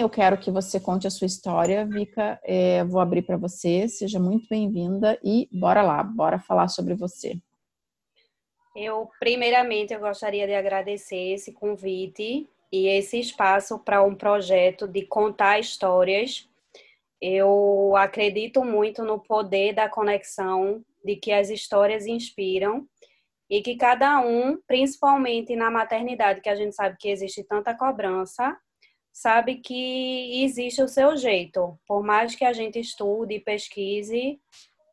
Eu quero que você conte a sua história, Vika. É, vou abrir para você. Seja muito bem-vinda e bora lá, bora falar sobre você. Eu, primeiramente, eu gostaria de agradecer esse convite e esse espaço para um projeto de contar histórias. Eu acredito muito no poder da conexão, de que as histórias inspiram e que cada um, principalmente na maternidade, que a gente sabe que existe tanta cobrança, sabe que existe o seu jeito. Por mais que a gente estude e pesquise,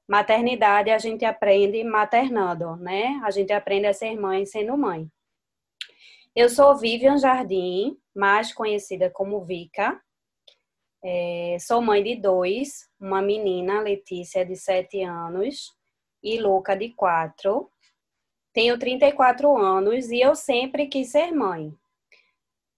maternidade a gente aprende maternando, né? A gente aprende a ser mãe sendo mãe. Eu sou Vivian Jardim, mais conhecida como Vika. É, sou mãe de dois, uma menina, Letícia, de 7 anos, e Luca, de 4. Tenho 34 anos e eu sempre quis ser mãe.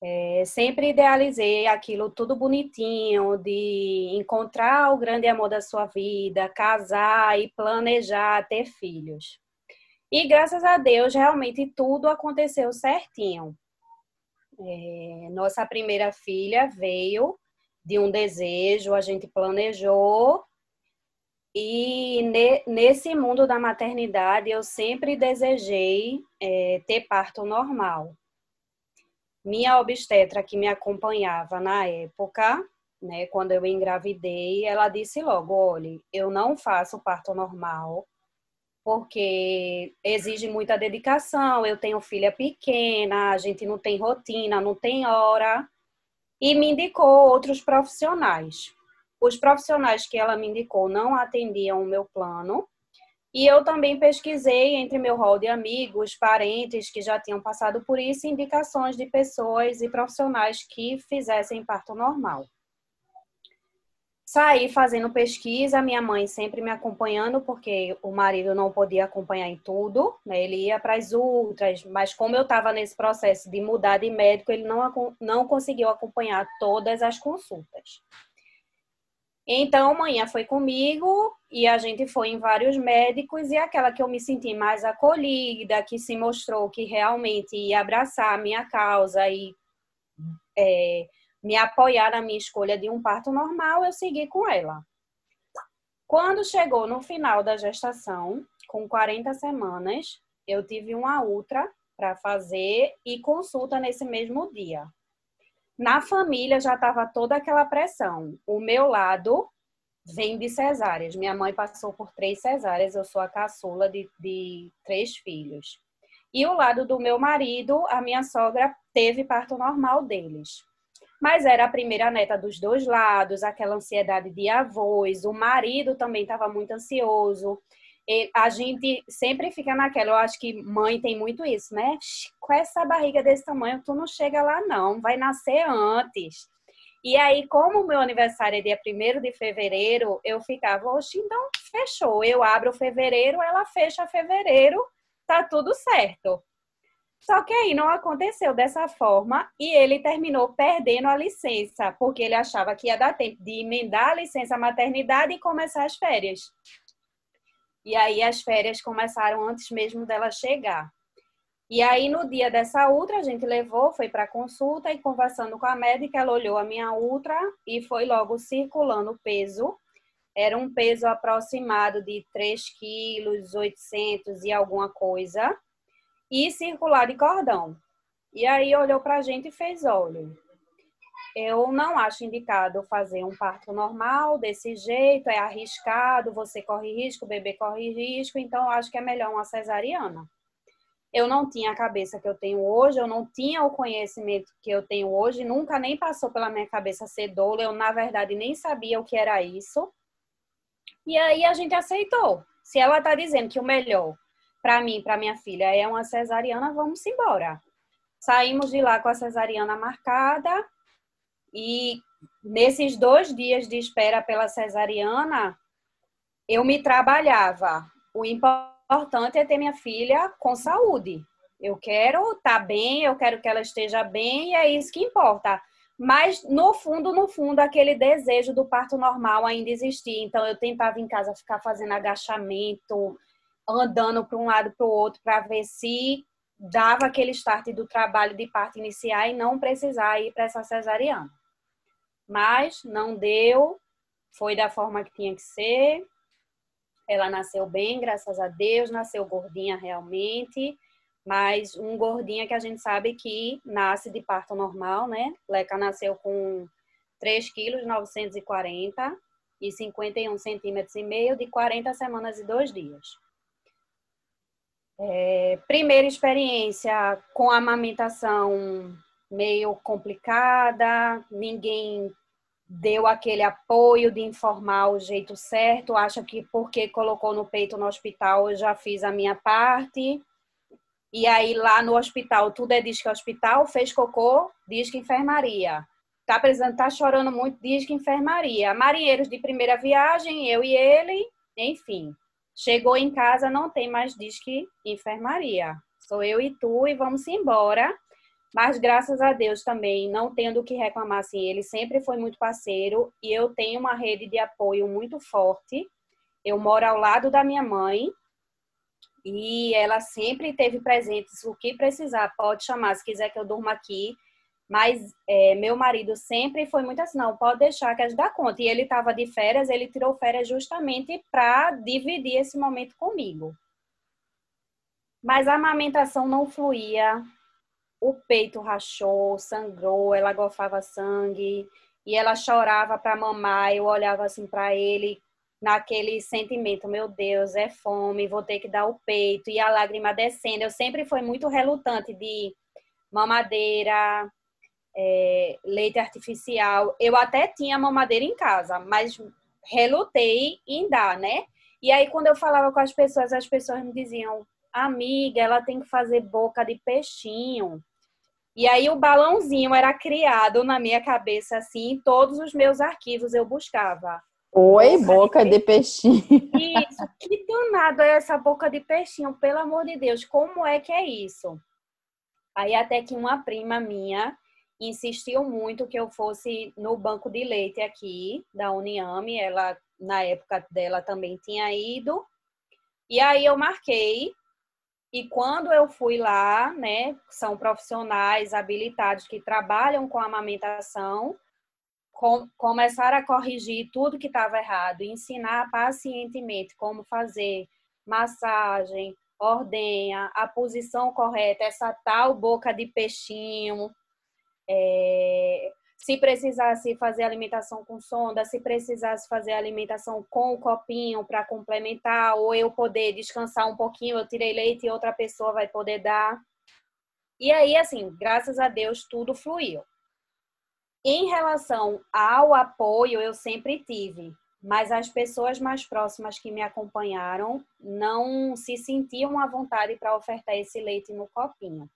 É, sempre idealizei aquilo tudo bonitinho, de encontrar o grande amor da sua vida, casar e planejar ter filhos. E graças a Deus, realmente tudo aconteceu certinho. É, nossa primeira filha veio de um desejo, a gente planejou. E ne, nesse mundo da maternidade, eu sempre desejei é, ter parto normal minha obstetra que me acompanhava na época, né, quando eu engravidei, ela disse logo: olha, eu não faço parto normal, porque exige muita dedicação. Eu tenho filha pequena, a gente não tem rotina, não tem hora. E me indicou outros profissionais. Os profissionais que ela me indicou não atendiam o meu plano, e eu também pesquisei entre meu rol de amigos, parentes que já tinham passado por isso, indicações de pessoas e profissionais que fizessem parto normal. Saí fazendo pesquisa, minha mãe sempre me acompanhando, porque o marido não podia acompanhar em tudo, né? ele ia para as ultras, mas como eu estava nesse processo de mudar de médico, ele não, não conseguiu acompanhar todas as consultas. Então, manhã foi comigo e a gente foi em vários médicos e aquela que eu me senti mais acolhida, que se mostrou que realmente ia abraçar a minha causa e é, me apoiar na minha escolha de um parto normal, eu segui com ela. Quando chegou no final da gestação, com 40 semanas, eu tive uma ultra para fazer e consulta nesse mesmo dia. Na família já estava toda aquela pressão. O meu lado vem de cesáreas. Minha mãe passou por três cesáreas, eu sou a caçula de, de três filhos. E o lado do meu marido, a minha sogra teve parto normal deles. Mas era a primeira neta dos dois lados, aquela ansiedade de avós. O marido também estava muito ansioso a gente sempre fica naquela, eu acho que mãe tem muito isso, né? Com essa barriga desse tamanho, tu não chega lá não, vai nascer antes. E aí, como o meu aniversário é dia 1 de fevereiro, eu ficava, oxe, então fechou. Eu abro fevereiro, ela fecha fevereiro, tá tudo certo. Só que aí não aconteceu dessa forma e ele terminou perdendo a licença, porque ele achava que ia dar tempo de emendar a licença maternidade e começar as férias. E aí as férias começaram antes mesmo dela chegar. E aí no dia dessa ultra a gente levou, foi para consulta e conversando com a médica, ela olhou a minha ultra e foi logo circulando o peso. Era um peso aproximado de 3 quilos, 800 e alguma coisa. E circular de cordão. E aí olhou para a gente e fez, olha, eu não acho indicado fazer um parto normal desse jeito, é arriscado, você corre risco, o bebê corre risco, então acho que é melhor uma cesariana. Eu não tinha a cabeça que eu tenho hoje, eu não tinha o conhecimento que eu tenho hoje, nunca nem passou pela minha cabeça ser doula, eu na verdade nem sabia o que era isso. E aí a gente aceitou. Se ela está dizendo que o melhor para mim, para minha filha, é uma cesariana, vamos embora. Saímos de lá com a cesariana marcada, e nesses dois dias de espera pela cesariana, eu me trabalhava. O importante é ter minha filha com saúde. Eu quero estar tá bem, eu quero que ela esteja bem, e é isso que importa. Mas, no fundo, no fundo, aquele desejo do parto normal ainda existia. Então, eu tentava em casa ficar fazendo agachamento, andando para um lado para o outro, para ver se dava aquele start do trabalho de parto iniciar e não precisar ir para essa cesariana. Mas não deu, foi da forma que tinha que ser. Ela nasceu bem, graças a Deus, nasceu gordinha realmente, mas um gordinha que a gente sabe que nasce de parto normal, né? Leca nasceu com 3 quilos 940 e 51 centímetros e meio de 40 semanas e dois dias. É, primeira experiência com amamentação meio complicada, ninguém deu aquele apoio de informar o jeito certo, acha que porque colocou no peito no hospital eu já fiz a minha parte. E aí lá no hospital tudo é disque hospital, fez cocô, disque enfermaria. Tá precisando, tá chorando muito, disque enfermaria. Marinheiros de primeira viagem, eu e ele, enfim. Chegou em casa, não tem mais disque enfermaria. Sou eu e tu e vamos embora. Mas graças a Deus também, não tendo o que reclamar assim, ele sempre foi muito parceiro e eu tenho uma rede de apoio muito forte. Eu moro ao lado da minha mãe e ela sempre teve presentes o que precisar, pode chamar se quiser que eu durma aqui. Mas é, meu marido sempre foi muito assim, não, pode deixar que a gente dá conta. E ele estava de férias, ele tirou férias justamente para dividir esse momento comigo. Mas a amamentação não fluía, o peito rachou, sangrou, ela gofava sangue e ela chorava para mamar. Eu olhava assim para ele naquele sentimento, meu Deus, é fome, vou ter que dar o peito e a lágrima descendo. Eu sempre fui muito relutante de mamadeira, é, leite artificial. Eu até tinha mamadeira em casa, mas relutei em dar, né? E aí quando eu falava com as pessoas, as pessoas me diziam: "Amiga, ela tem que fazer boca de peixinho". E aí o balãozinho era criado na minha cabeça assim, em todos os meus arquivos eu buscava. Oi, boca, boca de, de, peixinho. Isso, que danado é essa boca de peixinho, pelo amor de Deus, como é que é isso? Aí até que uma prima minha insistiu muito que eu fosse no banco de leite aqui da Uniame, ela na época dela também tinha ido. E aí eu marquei e quando eu fui lá, né, são profissionais habilitados que trabalham com amamentação, com, começaram a corrigir tudo que estava errado, ensinar pacientemente como fazer massagem, ordenha, a posição correta, essa tal boca de peixinho, é, se precisasse fazer alimentação com sonda, se precisasse fazer alimentação com o copinho para complementar, ou eu poder descansar um pouquinho, eu tirei leite e outra pessoa vai poder dar. E aí, assim, graças a Deus, tudo fluiu. Em relação ao apoio, eu sempre tive, mas as pessoas mais próximas que me acompanharam não se sentiam à vontade para ofertar esse leite no copinho.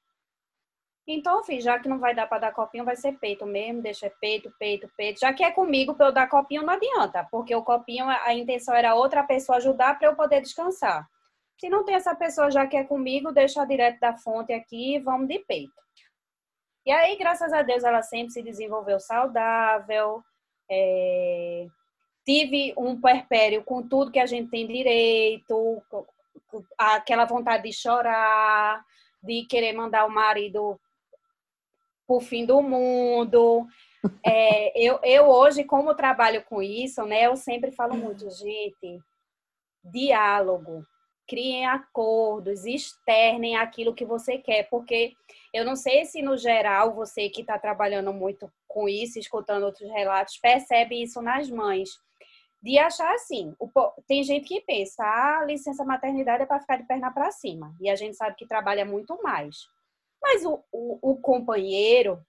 Então, filho, já que não vai dar para dar copinho, vai ser peito mesmo, deixa peito, peito, peito. Já que é comigo para eu dar copinho, não adianta, porque o copinho, a intenção era outra pessoa ajudar para eu poder descansar. Se não tem essa pessoa já que é comigo, deixa direto da fonte aqui e vamos de peito. E aí, graças a Deus, ela sempre se desenvolveu saudável. É... Tive um puerpério com tudo que a gente tem direito, aquela vontade de chorar, de querer mandar o marido o fim do mundo. É, eu, eu hoje, como trabalho com isso, né, eu sempre falo muito, gente, diálogo, criem acordos, externem aquilo que você quer, porque eu não sei se no geral você que está trabalhando muito com isso, escutando outros relatos, percebe isso nas mães. De achar assim, o, tem gente que pensa, a ah, licença maternidade é para ficar de perna para cima, e a gente sabe que trabalha muito mais. Mas o, o, o companheiro,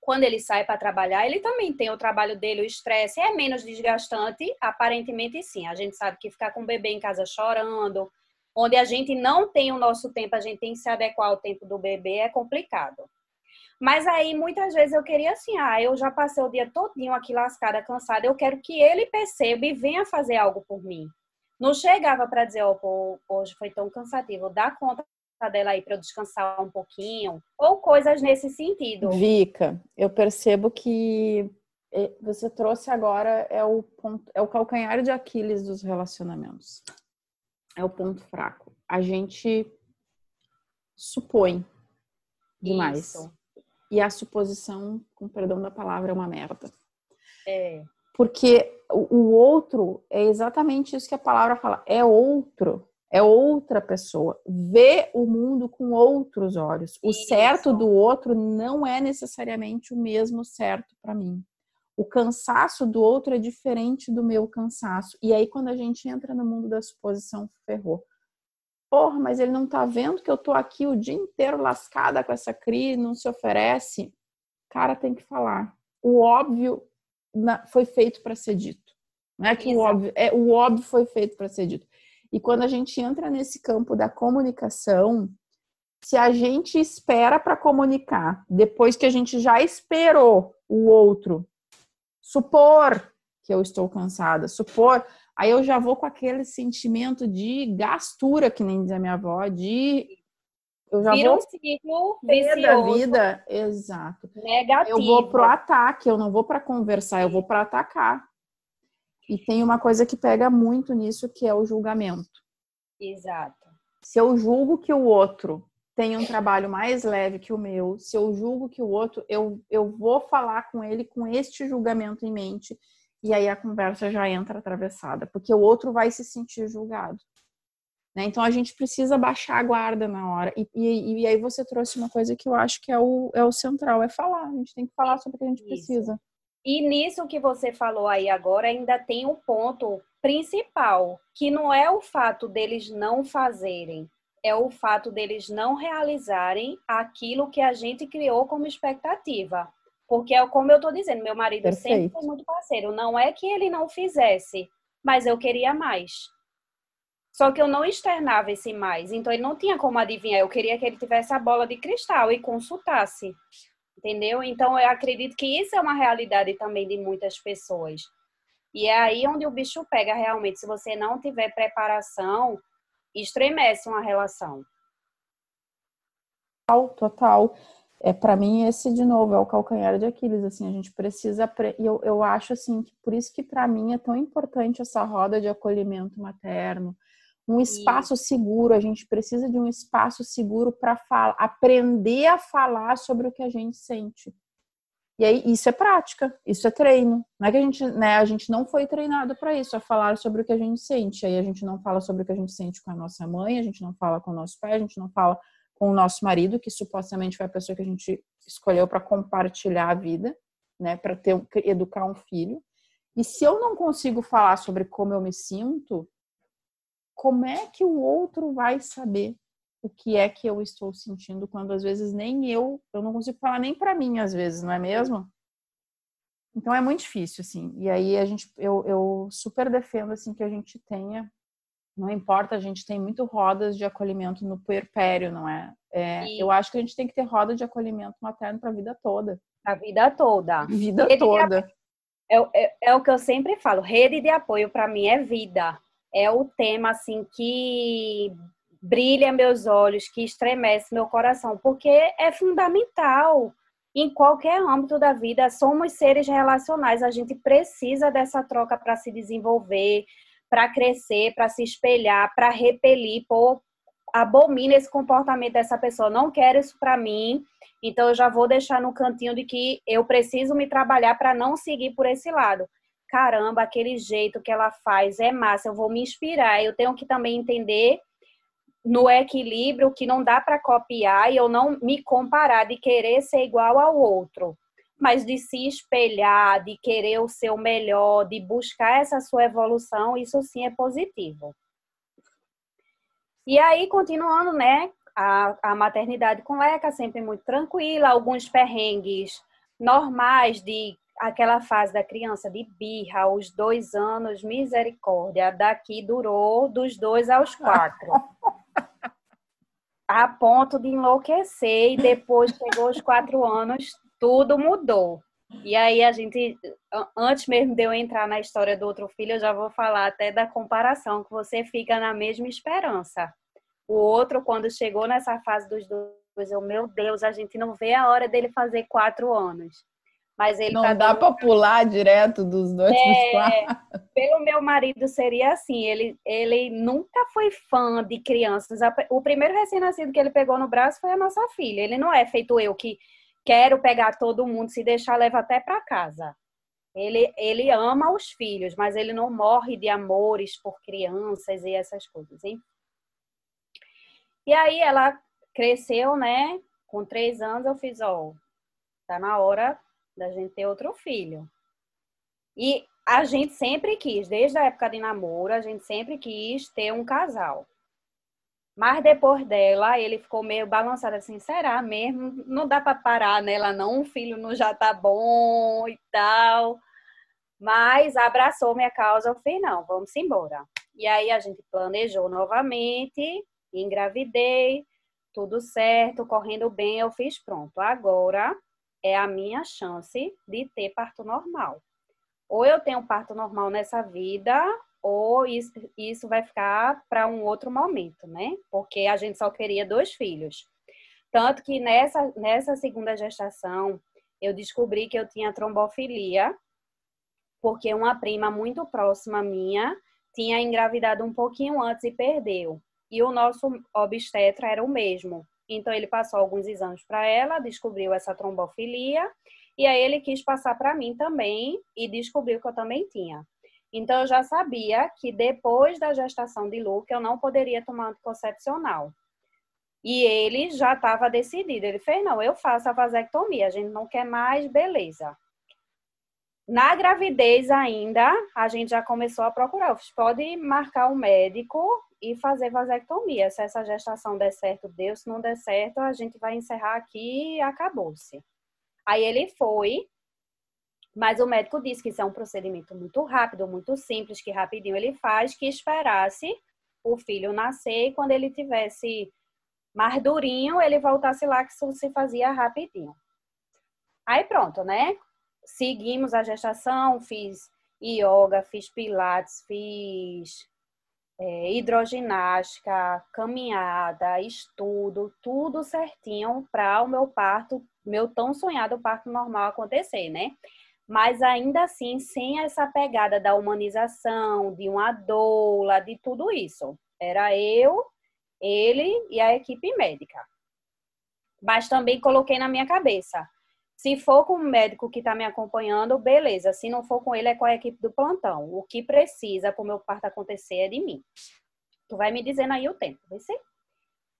quando ele sai para trabalhar, ele também tem o trabalho dele, o estresse é menos desgastante, aparentemente sim. A gente sabe que ficar com o bebê em casa chorando, onde a gente não tem o nosso tempo, a gente tem que se adequar ao tempo do bebê, é complicado. Mas aí muitas vezes eu queria assim, ah, eu já passei o dia todinho aqui lascada, cansada, eu quero que ele perceba e venha fazer algo por mim. Não chegava para dizer, ó, oh, hoje foi tão cansativo, dá conta dela aí para eu descansar um pouquinho, ou coisas nesse sentido. Vica, eu percebo que eh, você trouxe agora é o ponto, é o calcanhar de Aquiles dos relacionamentos. É o ponto fraco. A gente supõe demais. Isso. E a suposição, com perdão da palavra, é uma merda. É. Porque o outro é exatamente isso que a palavra fala, é outro, é outra pessoa. Vê o mundo com outros olhos. O isso. certo do outro não é necessariamente o mesmo certo para mim. O cansaço do outro é diferente do meu cansaço. E aí, quando a gente entra no mundo da suposição, ferrou. Porra, mas ele não tá vendo que eu tô aqui o dia inteiro lascada com essa crise, não se oferece. Cara, tem que falar. O óbvio foi feito para ser dito. Não é que o óbvio, é, o óbvio foi feito para ser dito. E quando a gente entra nesse campo da comunicação, se a gente espera para comunicar, depois que a gente já esperou o outro supor que eu estou cansada, supor, aí eu já vou com aquele sentimento de gastura, que nem diz a minha avó, de eu já Vira vou um ciclo vicioso. da vida, exato. Negativo. Eu vou pro ataque, eu não vou para conversar, eu vou para atacar. E tem uma coisa que pega muito nisso, que é o julgamento. Exato. Se eu julgo que o outro tem um trabalho mais leve que o meu, se eu julgo que o outro, eu, eu vou falar com ele com este julgamento em mente, e aí a conversa já entra atravessada, porque o outro vai se sentir julgado. Né? Então a gente precisa baixar a guarda na hora. E, e, e, aí você trouxe uma coisa que eu acho que é o, é o central, é falar. A gente tem que falar sobre o que a gente Isso. precisa. E nisso que você falou aí agora, ainda tem um ponto principal, que não é o fato deles não fazerem, é o fato deles não realizarem aquilo que a gente criou como expectativa. Porque é como eu estou dizendo, meu marido Perfeito. sempre foi muito parceiro. Não é que ele não fizesse, mas eu queria mais. Só que eu não externava esse mais. Então ele não tinha como adivinhar. Eu queria que ele tivesse a bola de cristal e consultasse. Entendeu? Então eu acredito que isso é uma realidade também de muitas pessoas. E é aí onde o bicho pega realmente. Se você não tiver preparação, estremece uma relação. Total, total. É, para mim, esse, de novo, é o calcanhar de Aquiles, assim, a gente precisa, e eu, eu acho, assim, que por isso que para mim é tão importante essa roda de acolhimento materno, um espaço seguro, a gente precisa de um espaço seguro para aprender a falar sobre o que a gente sente. E aí, isso é prática, isso é treino. Não é que a gente, né, a gente não foi treinado para isso, a falar sobre o que a gente sente. Aí a gente não fala sobre o que a gente sente com a nossa mãe, a gente não fala com o nosso pai, a gente não fala com o nosso marido, que supostamente foi a pessoa que a gente escolheu para compartilhar a vida, né, para ter educar um filho. E se eu não consigo falar sobre como eu me sinto, como é que o outro vai saber o que é que eu estou sentindo quando às vezes nem eu, eu não consigo falar nem para mim às vezes, não é mesmo? Então é muito difícil assim. E aí a gente eu, eu super defendo assim que a gente tenha não importa, a gente tem muito rodas de acolhimento no puerpério, não é? é eu acho que a gente tem que ter roda de acolhimento materno para a vida toda. A vida toda. Vida rede toda. É, é, é, o que eu sempre falo, rede de apoio para mim é vida é o tema assim que brilha meus olhos, que estremece meu coração, porque é fundamental em qualquer âmbito da vida. Somos seres relacionais, a gente precisa dessa troca para se desenvolver, para crescer, para se espelhar, para repelir. Pô, abomina esse comportamento dessa pessoa, não quero isso para mim. Então eu já vou deixar no cantinho de que eu preciso me trabalhar para não seguir por esse lado caramba, aquele jeito que ela faz é massa, eu vou me inspirar. Eu tenho que também entender no equilíbrio que não dá para copiar e eu não me comparar de querer ser igual ao outro, mas de se espelhar, de querer o seu melhor, de buscar essa sua evolução, isso sim é positivo. E aí, continuando, né? A, a maternidade com Leca sempre muito tranquila, alguns perrengues normais de aquela fase da criança de birra aos dois anos, misericórdia, daqui durou dos dois aos quatro. a ponto de enlouquecer, e depois chegou os quatro anos, tudo mudou. E aí a gente, antes mesmo de eu entrar na história do outro filho, eu já vou falar até da comparação, que você fica na mesma esperança. O outro, quando chegou nessa fase dos dois, eu, meu Deus, a gente não vê a hora dele fazer quatro anos. Mas ele não tá dá para pular direto dos dois é, quatro. Pelo meu marido seria assim, ele, ele nunca foi fã de crianças. O primeiro recém-nascido que ele pegou no braço foi a nossa filha. Ele não é feito eu que quero pegar todo mundo, se deixar leva até para casa. Ele, ele ama os filhos, mas ele não morre de amores por crianças e essas coisas, hein? E aí ela cresceu, né? Com três anos eu fiz, ó, tá na hora da gente ter outro filho. E a gente sempre quis, desde a época de namoro, a gente sempre quis ter um casal. Mas depois dela, ele ficou meio balançado assim, será mesmo? Não dá para parar nela não, um filho não já tá bom e tal. Mas abraçou minha causa, eu falei, não, vamos embora. E aí a gente planejou novamente, engravidei, tudo certo, correndo bem, eu fiz pronto. Agora é a minha chance de ter parto normal ou eu tenho parto normal nessa vida, ou isso, isso vai ficar para um outro momento, né? Porque a gente só queria dois filhos. Tanto que nessa, nessa segunda gestação, eu descobri que eu tinha trombofilia, porque uma prima muito próxima minha tinha engravidado um pouquinho antes e perdeu. E o nosso obstetra era o mesmo. Então, ele passou alguns exames para ela, descobriu essa trombofilia e aí ele quis passar para mim também e descobriu que eu também tinha. Então eu já sabia que depois da gestação de Luke eu não poderia tomar anticoncepcional. E ele já estava decidido. Ele fez: não, eu faço a vasectomia, a gente não quer mais, beleza. Na gravidez ainda, a gente já começou a procurar. Pode marcar um médico e fazer vasectomia. Se essa gestação der certo, deu. Se não der certo, a gente vai encerrar aqui e acabou-se. Aí ele foi, mas o médico disse que isso é um procedimento muito rápido, muito simples, que rapidinho ele faz, que esperasse o filho nascer e quando ele tivesse mais durinho, ele voltasse lá que isso se fazia rapidinho. Aí pronto, né? Seguimos a gestação, fiz yoga, fiz pilates, fiz é, hidroginástica, caminhada, estudo, tudo certinho para o meu parto meu tão sonhado parto normal acontecer, né? Mas ainda assim, sem essa pegada da humanização, de uma doula, de tudo isso. Era eu, ele e a equipe médica. Mas também coloquei na minha cabeça. Se for com o médico que está me acompanhando, beleza. Se não for com ele, é com a equipe do plantão. O que precisa para o meu parto acontecer é de mim. Tu vai me dizendo aí o tempo, vai ser?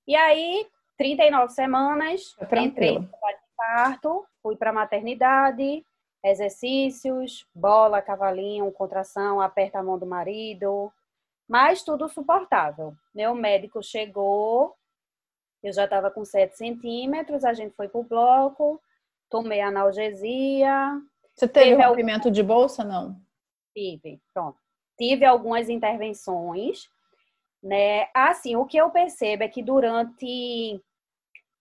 E aí, 39 semanas, entrei no parto, fui para maternidade, exercícios, bola, cavalinho, contração, aperta a mão do marido, mas tudo suportável. Meu médico chegou, eu já estava com 7 centímetros, a gente foi pro bloco, tomei analgesia. Você teve, teve rompimento algum... de bolsa, não? Tive, pronto. Tive algumas intervenções, né? Assim, o que eu percebo é que durante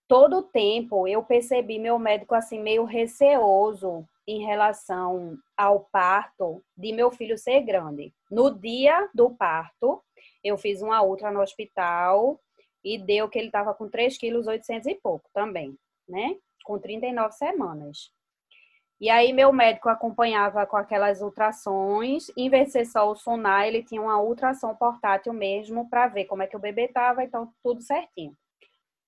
todo o tempo eu percebi meu médico assim meio receoso em relação ao parto de meu filho ser grande. No dia do parto, eu fiz uma ultra no hospital e deu que ele estava com 3 quilos 800 e pouco também, né? Com 39 semanas. E aí meu médico acompanhava com aquelas ultrações, em vez de ser só o sonar, ele tinha uma ultrassom portátil mesmo para ver como é que o bebê estava, então tudo certinho.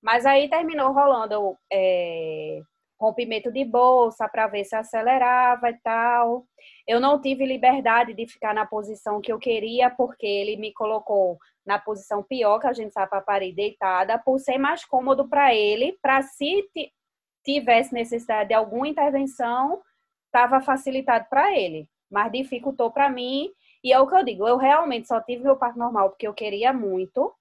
Mas aí terminou rolando é, rompimento de bolsa para ver se acelerava e tal. Eu não tive liberdade de ficar na posição que eu queria, porque ele me colocou na posição pior, que a gente sabe para parir deitada, por ser mais cômodo para ele, para se tivesse necessidade de alguma intervenção, estava facilitado para ele, mas dificultou para mim. E é o que eu digo, eu realmente só tive meu parto normal porque eu queria muito,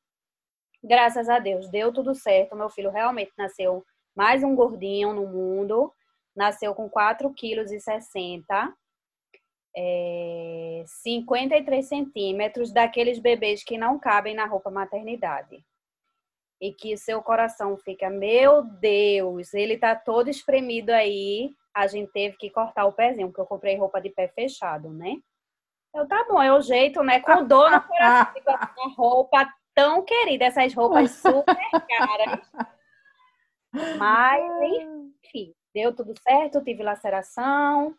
Graças a Deus, deu tudo certo. Meu filho realmente nasceu mais um gordinho no mundo. Nasceu com 4,60 quilos e 60, é, 53 centímetros, daqueles bebês que não cabem na roupa maternidade. E que seu coração fica, meu Deus, ele tá todo espremido aí. A gente teve que cortar o pezinho, porque eu comprei roupa de pé fechado, né? Eu, tá bom, é o jeito, né? Com dor no coração, a roupa tão querida, essas roupas super caras. Mas, enfim, deu tudo certo, tive laceração,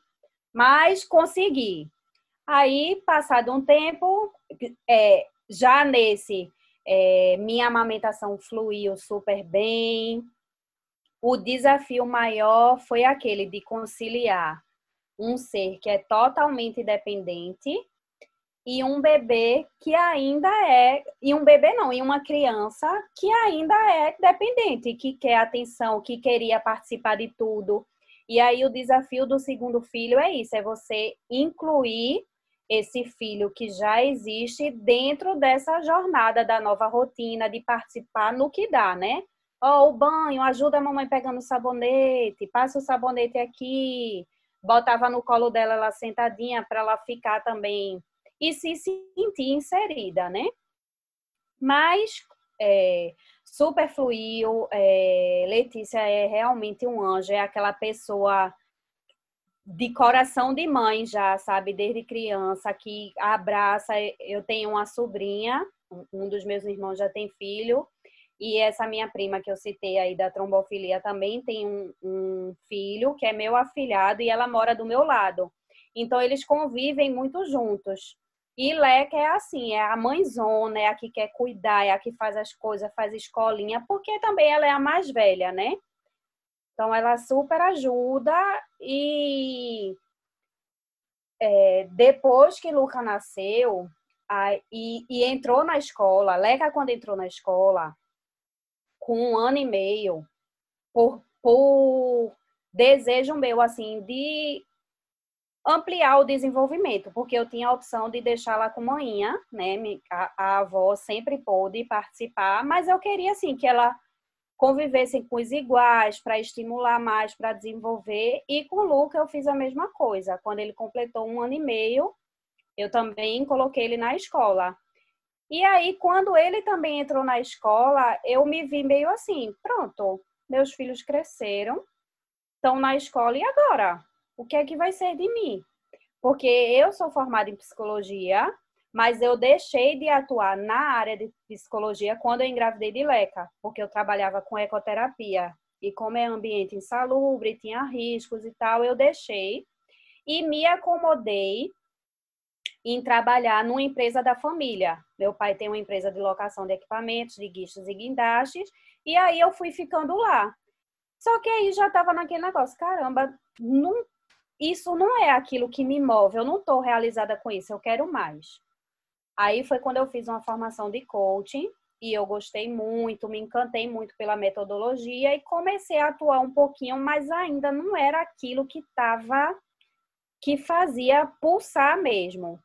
mas consegui. Aí, passado um tempo, é, já nesse, é, minha amamentação fluiu super bem. O desafio maior foi aquele de conciliar um ser que é totalmente dependente e um bebê que ainda é, e um bebê não, e uma criança que ainda é dependente, que quer atenção, que queria participar de tudo. E aí o desafio do segundo filho é isso, é você incluir esse filho que já existe dentro dessa jornada da nova rotina de participar no que dá, né? Ó, oh, o banho, ajuda a mamãe pegando o sabonete, passa o sabonete aqui, botava no colo dela ela sentadinha para ela ficar também e se sentir inserida, né? Mas é, super fluiu, é, Letícia é realmente um anjo, é aquela pessoa de coração de mãe já, sabe, desde criança, que abraça. Eu tenho uma sobrinha, um dos meus irmãos já tem filho, e essa minha prima que eu citei aí da trombofilia também tem um, um filho que é meu afilhado e ela mora do meu lado. Então eles convivem muito juntos. E Leca é assim, é a mãezona, é a que quer cuidar, é a que faz as coisas, faz escolinha, porque também ela é a mais velha, né? Então ela super ajuda e é, depois que Luca nasceu a, e, e, entrou na escola, Leca quando entrou na escola, com um ano e meio, por, por desejo meu, assim, de ampliar o desenvolvimento, porque eu tinha a opção de deixá-la com manhã, né? A, a, avó sempre pôde participar, mas eu queria assim que ela convivesse com os iguais para estimular mais, para desenvolver. E com o Luca eu fiz a mesma coisa. Quando ele completou um ano e meio, eu também coloquei ele na escola. E aí, quando ele também entrou na escola, eu me vi meio assim, pronto, meus filhos cresceram, estão na escola e agora? o que é que vai ser de mim? Porque eu sou formada em psicologia, mas eu deixei de atuar na área de psicologia quando eu engravidei de Leca, porque eu trabalhava com ecoterapia. E como é ambiente insalubre, tinha riscos e tal, eu deixei e me acomodei em trabalhar numa empresa da família. Meu pai tem uma empresa de locação de equipamentos, de guichos e guindastes, e aí eu fui ficando lá. Só que aí já estava naquele negócio, caramba, não isso não é aquilo que me move, eu não estou realizada com isso, eu quero mais. Aí foi quando eu fiz uma formação de coaching e eu gostei muito, me encantei muito pela metodologia e comecei a atuar um pouquinho, mas ainda não era aquilo que estava que fazia pulsar mesmo.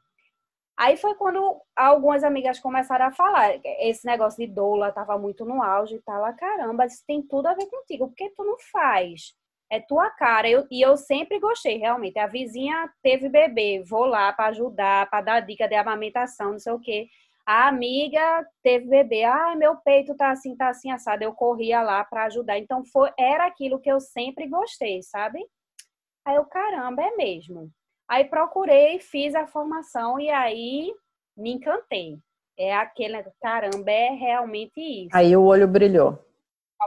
Aí foi quando algumas amigas começaram a falar, esse negócio de doula estava muito no auge e tal, caramba, isso tem tudo a ver contigo, por que tu não faz? É tua cara. Eu, e eu sempre gostei, realmente. A vizinha teve bebê, vou lá para ajudar, para dar dica de amamentação, não sei o quê. A amiga teve bebê, ai, meu peito tá assim, tá assim assado. Eu corria lá para ajudar. Então foi era aquilo que eu sempre gostei, sabe? Aí eu, caramba, é mesmo. Aí procurei, fiz a formação e aí me encantei. É aquele, caramba, é realmente isso. Aí o olho brilhou.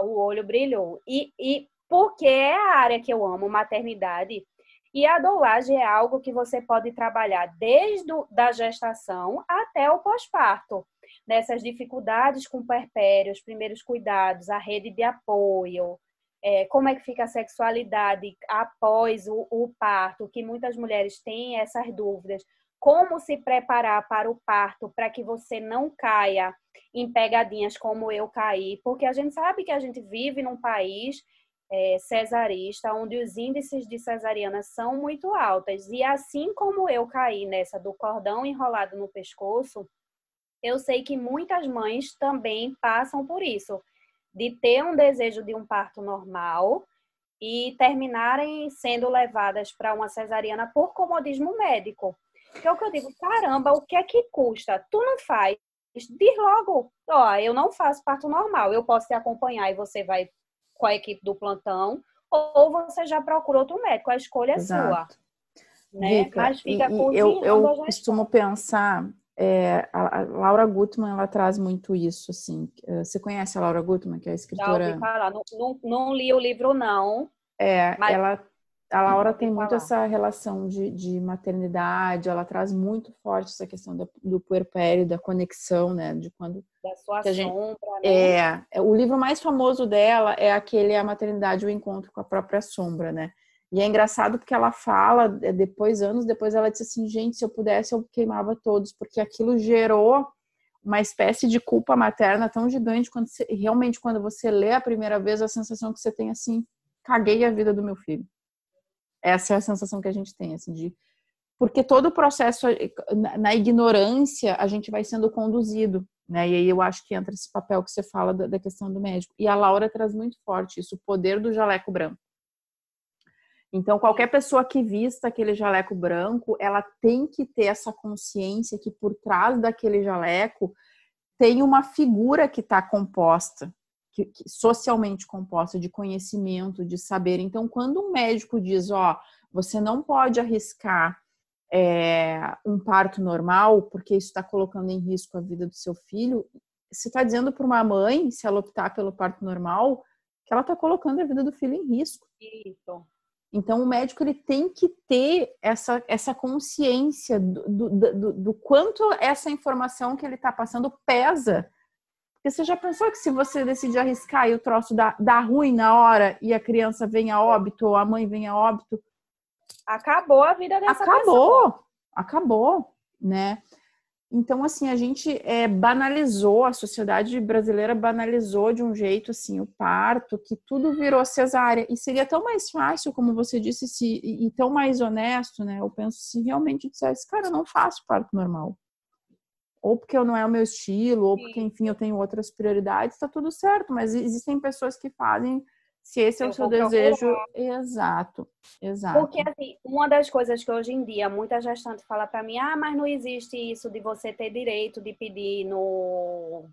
O olho brilhou. E, e porque é a área que eu amo, maternidade. E a doulagem é algo que você pode trabalhar desde a gestação até o pós-parto. Nessas dificuldades com o perpério, os primeiros cuidados, a rede de apoio, é, como é que fica a sexualidade após o, o parto, que muitas mulheres têm essas dúvidas. Como se preparar para o parto para que você não caia em pegadinhas como eu caí, porque a gente sabe que a gente vive num país é, cesarista, onde os índices de cesariana são muito altos. E assim como eu caí nessa do cordão enrolado no pescoço, eu sei que muitas mães também passam por isso, de ter um desejo de um parto normal e terminarem sendo levadas para uma cesariana por comodismo médico. Que é o que eu digo, caramba, o que é que custa? Tu não faz, diz logo, ó, eu não faço parto normal, eu posso te acompanhar e você vai com a equipe do plantão, ou você já procura outro médico, a escolha é Exato. sua. Né? Mas fica e, eu, eu costumo pensar, é, a, Laura Gutman, ela traz muito isso, assim. Eh, você conhece a Laura Gutman, que é a escritora? Já ouvi falar. Não, não, não li o livro, não. É, mas... ela a Laura tem muito essa relação de, de, maternidade, ela traz muito forte essa questão do, do puerpério, da conexão, né? De quando. Da sua sombra, gente, né? É, é, o livro mais famoso dela é aquele A Maternidade, o Encontro com a Própria Sombra, né? E é engraçado porque ela fala, é, depois, anos depois, ela disse assim: gente, se eu pudesse, eu queimava todos, porque aquilo gerou uma espécie de culpa materna tão gigante quando você, realmente quando você lê a primeira vez a sensação que você tem assim caguei a vida do meu filho essa é a sensação que a gente tem assim de porque todo o processo na ignorância a gente vai sendo conduzido né? E aí eu acho que entra esse papel que você fala da, da questão do médico. E a Laura traz muito forte isso o poder do jaleco branco. Então, qualquer pessoa que vista aquele jaleco branco, ela tem que ter essa consciência que por trás daquele jaleco tem uma figura que está composta, que, que, socialmente composta de conhecimento, de saber. Então, quando um médico diz, ó, você não pode arriscar é, um parto normal, porque isso está colocando em risco a vida do seu filho, você está dizendo para uma mãe, se ela optar pelo parto normal, que ela está colocando a vida do filho em risco. Isso. Então, o médico ele tem que ter essa, essa consciência do, do, do, do quanto essa informação que ele está passando pesa. Porque você já pensou que se você decidir arriscar e o troço dá, dá ruim na hora e a criança vem a óbito ou a mãe vem a óbito? Acabou a vida dessa acabou, pessoa. Acabou, acabou, né? Então, assim, a gente é, banalizou, a sociedade brasileira banalizou de um jeito, assim, o parto, que tudo virou cesárea. E seria tão mais fácil, como você disse, se, e tão mais honesto, né? Eu penso, se realmente dissesse, cara, eu não faço parto normal. Ou porque não é o meu estilo, ou porque, enfim, eu tenho outras prioridades, tá tudo certo. Mas existem pessoas que fazem se esse é o seu desejo, exato, exato. Porque assim, uma das coisas que hoje em dia muita gestante fala para mim, ah, mas não existe isso de você ter direito de pedir no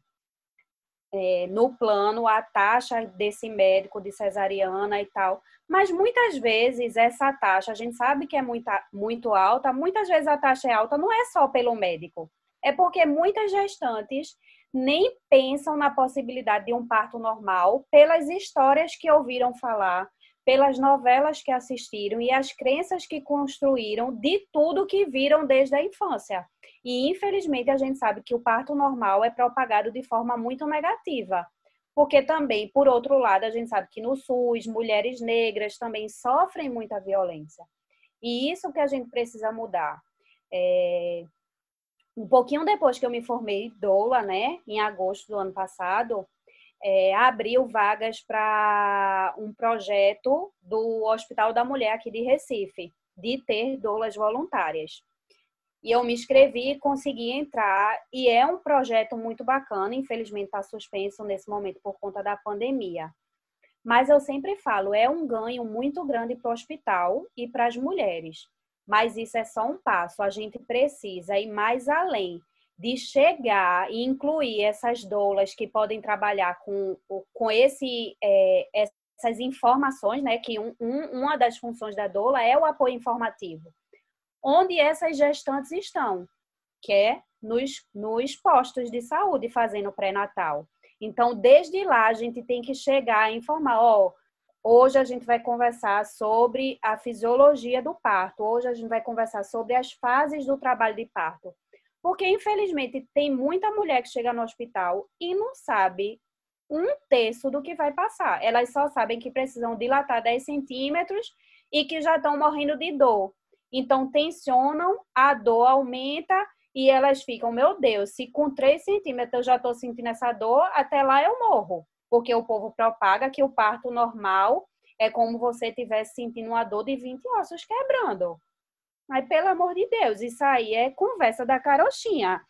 é, no plano a taxa desse médico de cesariana e tal. Mas muitas vezes essa taxa, a gente sabe que é muito, muito alta, muitas vezes a taxa é alta não é só pelo médico, é porque muitas gestantes nem pensam na possibilidade de um parto normal pelas histórias que ouviram falar, pelas novelas que assistiram e as crenças que construíram de tudo que viram desde a infância. E infelizmente a gente sabe que o parto normal é propagado de forma muito negativa. Porque também, por outro lado, a gente sabe que no SUS, mulheres negras também sofrem muita violência. E isso que a gente precisa mudar. É, um pouquinho depois que eu me formei doula, né, em agosto do ano passado, é, abriu vagas para um projeto do Hospital da Mulher aqui de Recife, de ter doulas voluntárias. E eu me inscrevi, consegui entrar, e é um projeto muito bacana, infelizmente está suspenso nesse momento por conta da pandemia. Mas eu sempre falo, é um ganho muito grande para o hospital e para as mulheres mas isso é só um passo. A gente precisa ir mais além de chegar e incluir essas doulas que podem trabalhar com, com esse, é, essas informações, né? Que um, um, uma das funções da doula é o apoio informativo. Onde essas gestantes estão, que é nos, nos postos de saúde fazendo pré-natal. Então, desde lá, a gente tem que chegar a informar, ó, oh, Hoje a gente vai conversar sobre a fisiologia do parto. Hoje a gente vai conversar sobre as fases do trabalho de parto. Porque, infelizmente, tem muita mulher que chega no hospital e não sabe um terço do que vai passar. Elas só sabem que precisam dilatar 10 centímetros e que já estão morrendo de dor. Então, tensionam, a dor aumenta e elas ficam, meu Deus, se com 3 centímetros eu já estou sentindo essa dor, até lá eu morro porque o povo propaga que o parto normal é como você estivesse sentindo uma dor de 20 ossos quebrando. Mas, pelo amor de Deus, isso aí é conversa da carochinha.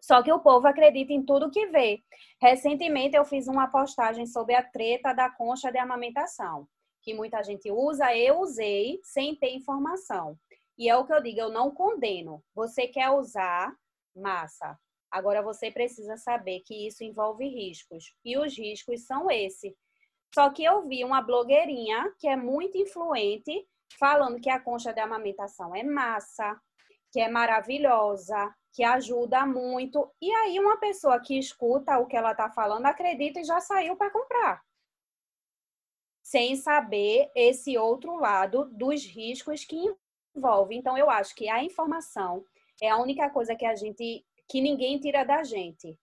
Só que o povo acredita em tudo que vê. Recentemente eu fiz uma postagem sobre a treta da concha de amamentação, que muita gente usa, eu usei sem ter informação. E é o que eu digo, eu não condeno. Você quer usar, massa. Agora você precisa saber que isso envolve riscos. E os riscos são esse. Só que eu vi uma blogueirinha que é muito influente falando que a concha de amamentação é massa, que é maravilhosa, que ajuda muito. E aí uma pessoa que escuta o que ela está falando acredita e já saiu para comprar. Sem saber esse outro lado dos riscos que envolve. Então eu acho que a informação é a única coisa que a gente que ninguém tira da gente.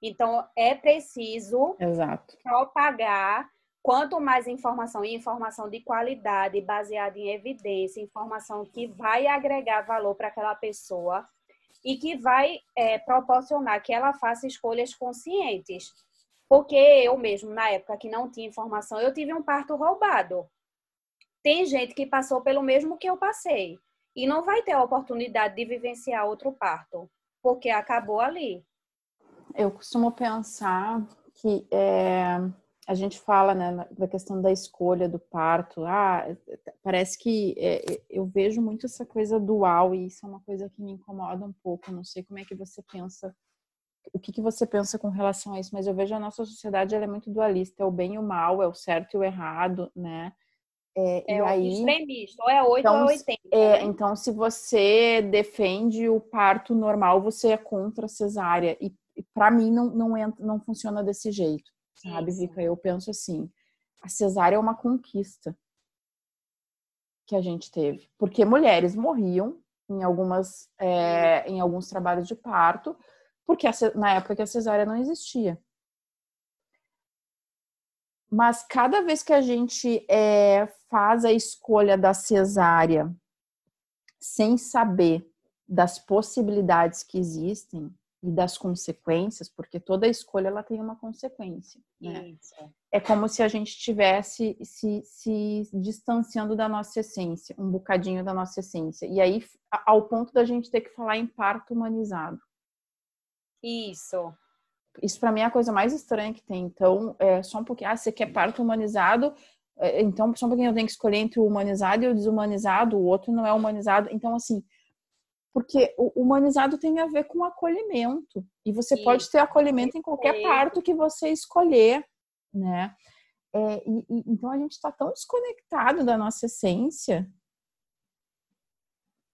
Então, é preciso Exato. propagar quanto mais informação, e informação de qualidade, baseada em evidência, informação que vai agregar valor para aquela pessoa e que vai é, proporcionar que ela faça escolhas conscientes. Porque eu mesmo, na época que não tinha informação, eu tive um parto roubado. Tem gente que passou pelo mesmo que eu passei e não vai ter a oportunidade de vivenciar outro parto, porque acabou ali. Eu costumo pensar que é, a gente fala né, da questão da escolha do parto. Ah, parece que é, eu vejo muito essa coisa dual e isso é uma coisa que me incomoda um pouco. Não sei como é que você pensa, o que, que você pensa com relação a isso, mas eu vejo a nossa sociedade ela é muito dualista, é o bem e o mal, é o certo e o errado, né? É, é e aí, extremista, ou é 8 então, ou é 80. É, né? Então, se você defende o parto normal, você é contra a cesárea. E, e para mim não, não, entra, não funciona desse jeito sabe, Isso. Vika? Eu penso assim, a cesárea é uma conquista que a gente teve, porque mulheres morriam em algumas, é, em alguns trabalhos de parto, porque a, na época que a cesárea não existia. Mas cada vez que a gente é, faz a escolha da cesárea sem saber das possibilidades que existem, e das consequências, porque toda escolha ela tem uma consequência. Né? É como se a gente estivesse se, se distanciando da nossa essência, um bocadinho da nossa essência. E aí, ao ponto da gente ter que falar em parto humanizado. Isso. Isso para mim é a coisa mais estranha que tem. Então, é só um pouquinho. Ah, você quer parto humanizado? É, então, só um pouquinho eu tenho que escolher entre o humanizado e o desumanizado. O outro não é humanizado. Então, assim, porque o humanizado tem a ver com acolhimento. E você Isso. pode ter acolhimento em qualquer parto que você escolher, né? É, e, e, então a gente está tão desconectado da nossa essência.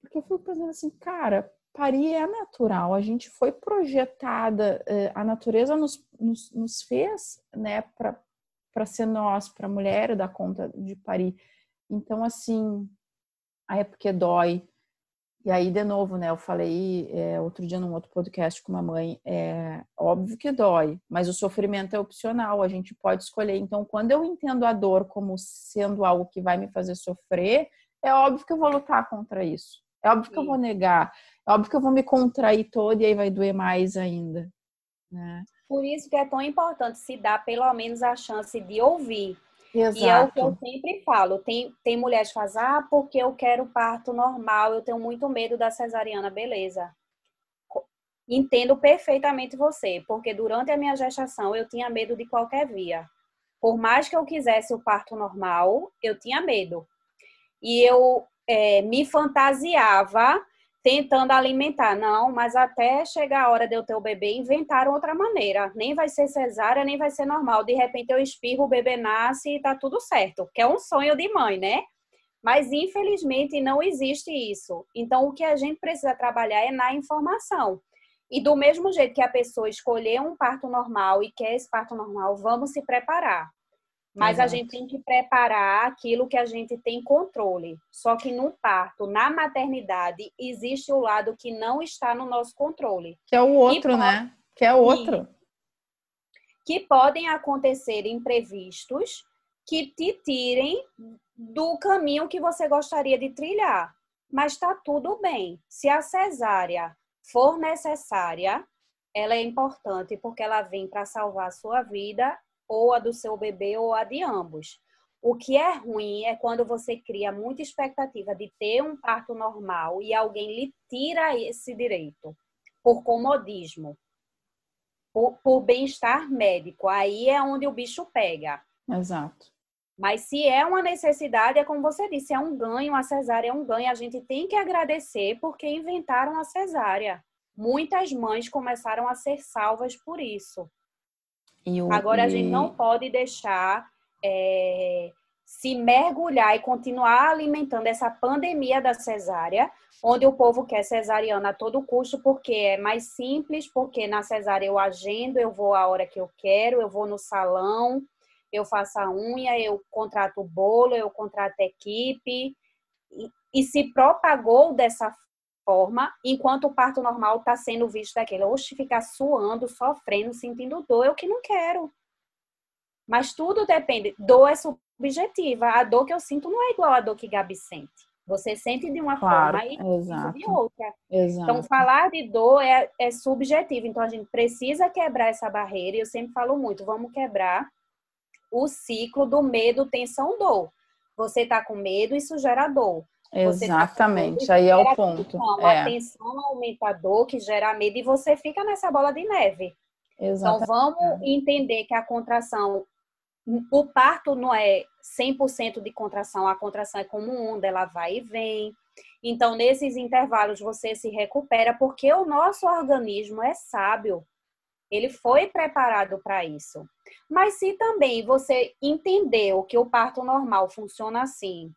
Porque eu fico pensando assim, cara, parir é natural, a gente foi projetada, é, a natureza nos, nos, nos fez, né, para ser nós, para a mulher dar conta de parir. Então, assim, aí é porque dói, e aí, de novo, né, eu falei é, outro dia num outro podcast com uma mãe, é óbvio que dói, mas o sofrimento é opcional, a gente pode escolher. Então, quando eu entendo a dor como sendo algo que vai me fazer sofrer, é óbvio que eu vou lutar contra isso. É óbvio Sim. que eu vou negar, é óbvio que eu vou me contrair todo e aí vai doer mais ainda. Né? Por isso que é tão importante se dar pelo menos a chance de ouvir Exato. E é o que eu sempre falo. Tem, tem mulheres que fazem, ah, porque eu quero parto normal, eu tenho muito medo da cesariana, beleza. Entendo perfeitamente você, porque durante a minha gestação eu tinha medo de qualquer via. Por mais que eu quisesse o parto normal, eu tinha medo. E eu é, me fantasiava tentando alimentar. Não, mas até chegar a hora de eu ter o bebê, inventaram outra maneira. Nem vai ser cesárea, nem vai ser normal. De repente eu espirro, o bebê nasce e tá tudo certo. Que é um sonho de mãe, né? Mas infelizmente não existe isso. Então o que a gente precisa trabalhar é na informação. E do mesmo jeito que a pessoa escolher um parto normal e quer esse parto normal, vamos se preparar. Mas Exato. a gente tem que preparar aquilo que a gente tem controle. Só que no parto, na maternidade, existe o lado que não está no nosso controle. Que é o outro, pode... né? Que é o outro. Que podem acontecer imprevistos que te tirem do caminho que você gostaria de trilhar. Mas está tudo bem. Se a cesárea for necessária, ela é importante porque ela vem para salvar a sua vida ou a do seu bebê ou a de ambos. O que é ruim é quando você cria muita expectativa de ter um parto normal e alguém lhe tira esse direito por comodismo, por, por bem-estar médico. Aí é onde o bicho pega. Exato. Mas se é uma necessidade, é como você disse, é um ganho, a cesárea é um ganho. A gente tem que agradecer porque inventaram a cesárea. Muitas mães começaram a ser salvas por isso. Agora, e... a gente não pode deixar é, se mergulhar e continuar alimentando essa pandemia da cesárea, onde o povo quer cesariana a todo custo, porque é mais simples, porque na cesárea eu agendo, eu vou a hora que eu quero, eu vou no salão, eu faço a unha, eu contrato o bolo, eu contrato a equipe. E, e se propagou dessa forma, enquanto o parto normal está sendo visto daquele. Oxe, ficar suando, sofrendo, sentindo dor, eu que não quero. Mas tudo depende. Dor é subjetiva. A dor que eu sinto não é igual à dor que Gabi sente. Você sente de uma claro, forma e exato, de outra. Exato. Então, falar de dor é, é subjetivo. Então, a gente precisa quebrar essa barreira. E eu sempre falo muito: vamos quebrar o ciclo do medo, tensão, dor. Você tá com medo, isso gera dor. Exatamente, tá aí é o ponto. Tensão, é. A tensão aumenta a dor, que gera medo, e você fica nessa bola de neve. Exatamente. Então, vamos entender que a contração, o parto não é 100% de contração, a contração é como onda, ela vai e vem. Então, nesses intervalos, você se recupera, porque o nosso organismo é sábio. Ele foi preparado para isso. Mas se também você entendeu que o parto normal funciona assim,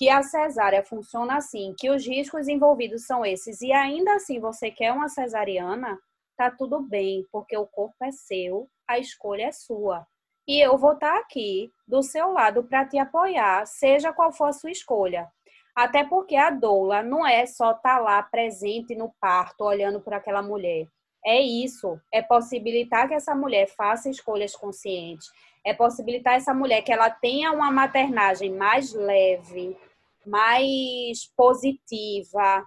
que a cesárea funciona assim, que os riscos envolvidos são esses, e ainda assim você quer uma cesariana, tá tudo bem, porque o corpo é seu, a escolha é sua. E eu vou estar tá aqui do seu lado para te apoiar, seja qual for a sua escolha. Até porque a doula não é só estar tá lá presente no parto, olhando por aquela mulher. É isso, é possibilitar que essa mulher faça escolhas conscientes, é possibilitar essa mulher que ela tenha uma maternagem mais leve, mais positiva,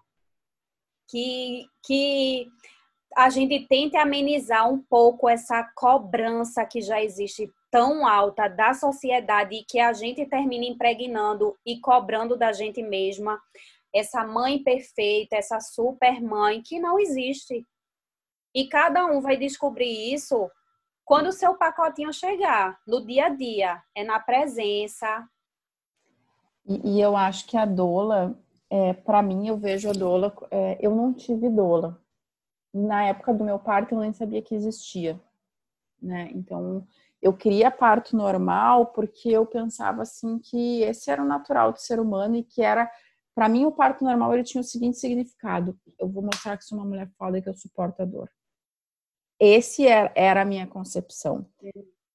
que, que a gente tente amenizar um pouco essa cobrança que já existe tão alta da sociedade e que a gente termina impregnando e cobrando da gente mesma essa mãe perfeita, essa super mãe que não existe. E cada um vai descobrir isso quando o seu pacotinho chegar, no dia a dia, é na presença. E, e eu acho que a doula, é, para mim, eu vejo a doula, é, eu não tive doula, na época do meu parto eu nem sabia que existia, né? Então eu queria parto normal porque eu pensava assim que esse era o natural do ser humano e que era para mim o parto normal ele tinha o seguinte significado: eu vou mostrar que sou uma mulher foda que eu suporto a dor. Esse era, era a minha concepção.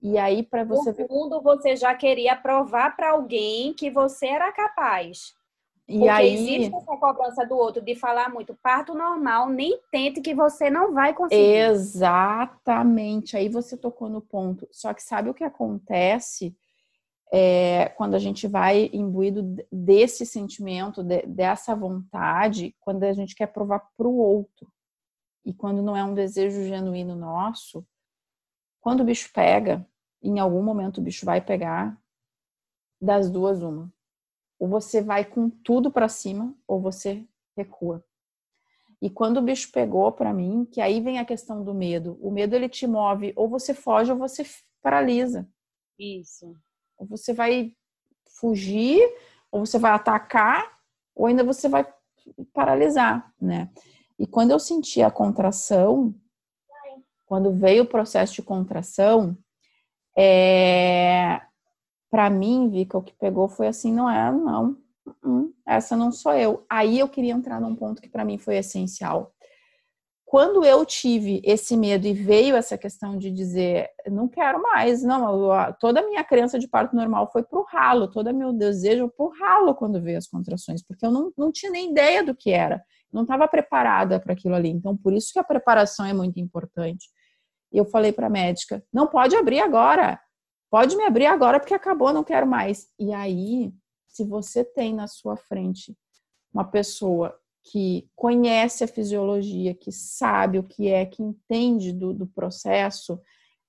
E aí para você no fundo você já queria provar para alguém que você era capaz. E Porque aí existe essa cobrança do outro de falar muito parto normal, nem tente que você não vai conseguir. Exatamente. Aí você tocou no ponto. Só que sabe o que acontece é, quando a gente vai imbuído desse sentimento, de, dessa vontade, quando a gente quer provar para o outro. E quando não é um desejo genuíno nosso, quando o bicho pega, em algum momento o bicho vai pegar, das duas uma ou você vai com tudo para cima, ou você recua. E quando o bicho pegou para mim, que aí vem a questão do medo. O medo ele te move, ou você foge ou você paralisa. Isso. Ou você vai fugir, ou você vai atacar, ou ainda você vai paralisar, né? E quando eu senti a contração, quando veio o processo de contração, é, para mim, Vika, o que pegou foi assim, não é, não, hum, essa não sou eu. Aí eu queria entrar num ponto que para mim foi essencial. Quando eu tive esse medo e veio essa questão de dizer, não quero mais, não, toda a minha crença de parto normal foi pro ralo, todo meu desejo pro ralo quando veio as contrações, porque eu não, não tinha nem ideia do que era, não estava preparada para aquilo ali. Então, por isso que a preparação é muito importante. E eu falei para a médica, não pode abrir agora, Pode me abrir agora porque acabou, não quero mais. E aí, se você tem na sua frente uma pessoa que conhece a fisiologia, que sabe o que é, que entende do, do processo,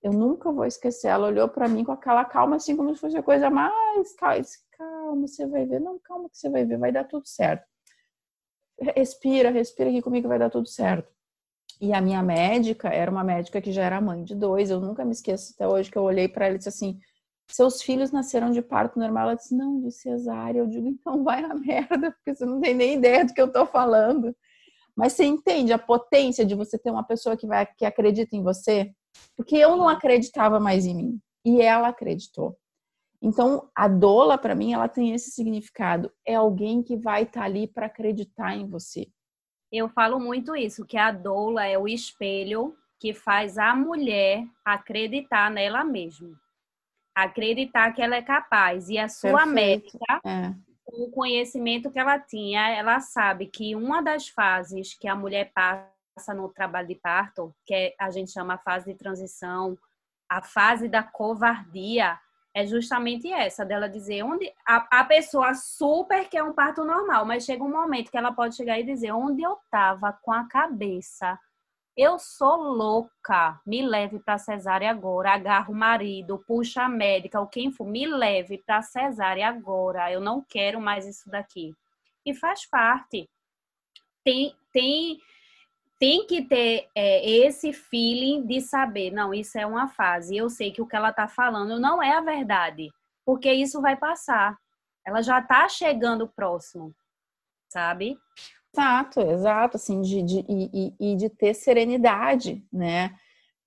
eu nunca vou esquecer. Ela olhou para mim com aquela calma, assim como se fosse a coisa mais calma. calma, você vai ver. Não, calma que você vai ver, vai dar tudo certo. Respira, respira aqui comigo, vai dar tudo certo. E a minha médica era uma médica que já era mãe de dois. Eu nunca me esqueço até hoje que eu olhei para ela e disse assim: seus filhos nasceram de parto normal? Ela disse: não, de cesárea. Eu digo: então vai na merda, porque você não tem nem ideia do que eu estou falando. Mas você entende a potência de você ter uma pessoa que, vai, que acredita em você? Porque eu não acreditava mais em mim e ela acreditou. Então, a doula, para mim, ela tem esse significado. É alguém que vai estar tá ali para acreditar em você. Eu falo muito isso, que a doula é o espelho que faz a mulher acreditar nela mesma. Acreditar que ela é capaz. E a sua Perfeito. médica, é. o conhecimento que ela tinha, ela sabe que uma das fases que a mulher passa no trabalho de parto, que a gente chama a fase de transição, a fase da covardia é justamente essa, dela dizer onde a, a pessoa super quer um parto normal, mas chega um momento que ela pode chegar e dizer onde eu tava com a cabeça. Eu sou louca, me leve para cesárea agora, agarra o marido, puxa a médica, ou quem for, me leve para cesárea agora. Eu não quero mais isso daqui. E faz parte. Tem tem tem que ter é, esse feeling de saber, não, isso é uma fase. Eu sei que o que ela está falando não é a verdade, porque isso vai passar. Ela já está chegando próximo, sabe? Exato, exato, assim, de, de, e, e de ter serenidade, né?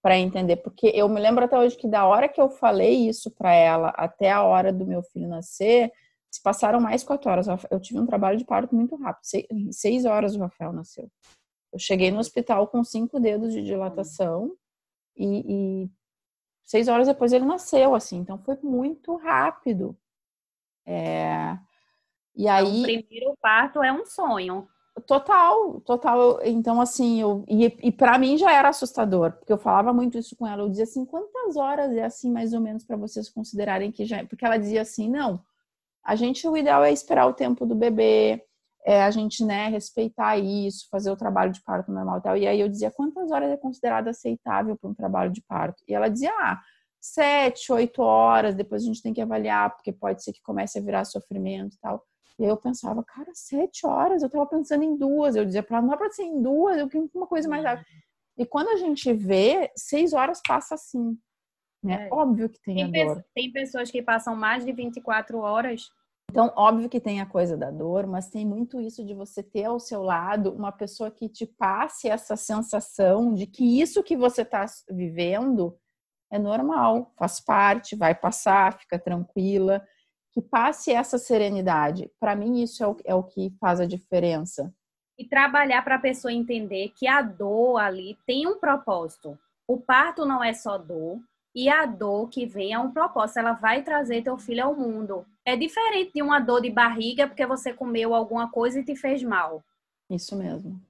Para entender, porque eu me lembro até hoje que da hora que eu falei isso para ela até a hora do meu filho nascer, se passaram mais quatro horas. Eu tive um trabalho de parto muito rápido, seis, seis horas o Rafael nasceu. Eu cheguei no hospital com cinco dedos de dilatação e, e seis horas depois ele nasceu, assim. Então foi muito rápido. É... E aí. Então, o primeiro parto é um sonho. Total, total. Então, assim, eu, e, e para mim já era assustador, porque eu falava muito isso com ela. Eu dizia assim: quantas horas é assim, mais ou menos, para vocês considerarem que já. Porque ela dizia assim: não, a gente, o ideal é esperar o tempo do bebê, é, a gente, né, respeitar isso, fazer o trabalho de parto normal e tal. E aí eu dizia, quantas horas é considerado aceitável para um trabalho de parto? E ela dizia, ah, sete, oito horas, depois a gente tem que avaliar, porque pode ser que comece a virar sofrimento e tal. E aí eu pensava, cara, sete horas? Eu tava pensando em duas. Eu dizia para ela, não é para ser em duas, eu queria uma coisa mais rápida. E quando a gente vê, seis horas passa assim. Né? É. Óbvio que tem, tem. Tem pessoas que passam mais de 24 horas então, óbvio que tem a coisa da dor, mas tem muito isso de você ter ao seu lado uma pessoa que te passe essa sensação de que isso que você está vivendo é normal, faz parte, vai passar, fica tranquila, que passe essa serenidade. Para mim, isso é o, é o que faz a diferença. E trabalhar para a pessoa entender que a dor ali tem um propósito. O parto não é só dor, e a dor que vem é um propósito, ela vai trazer teu filho ao mundo. É diferente de uma dor de barriga porque você comeu alguma coisa e te fez mal. Isso mesmo.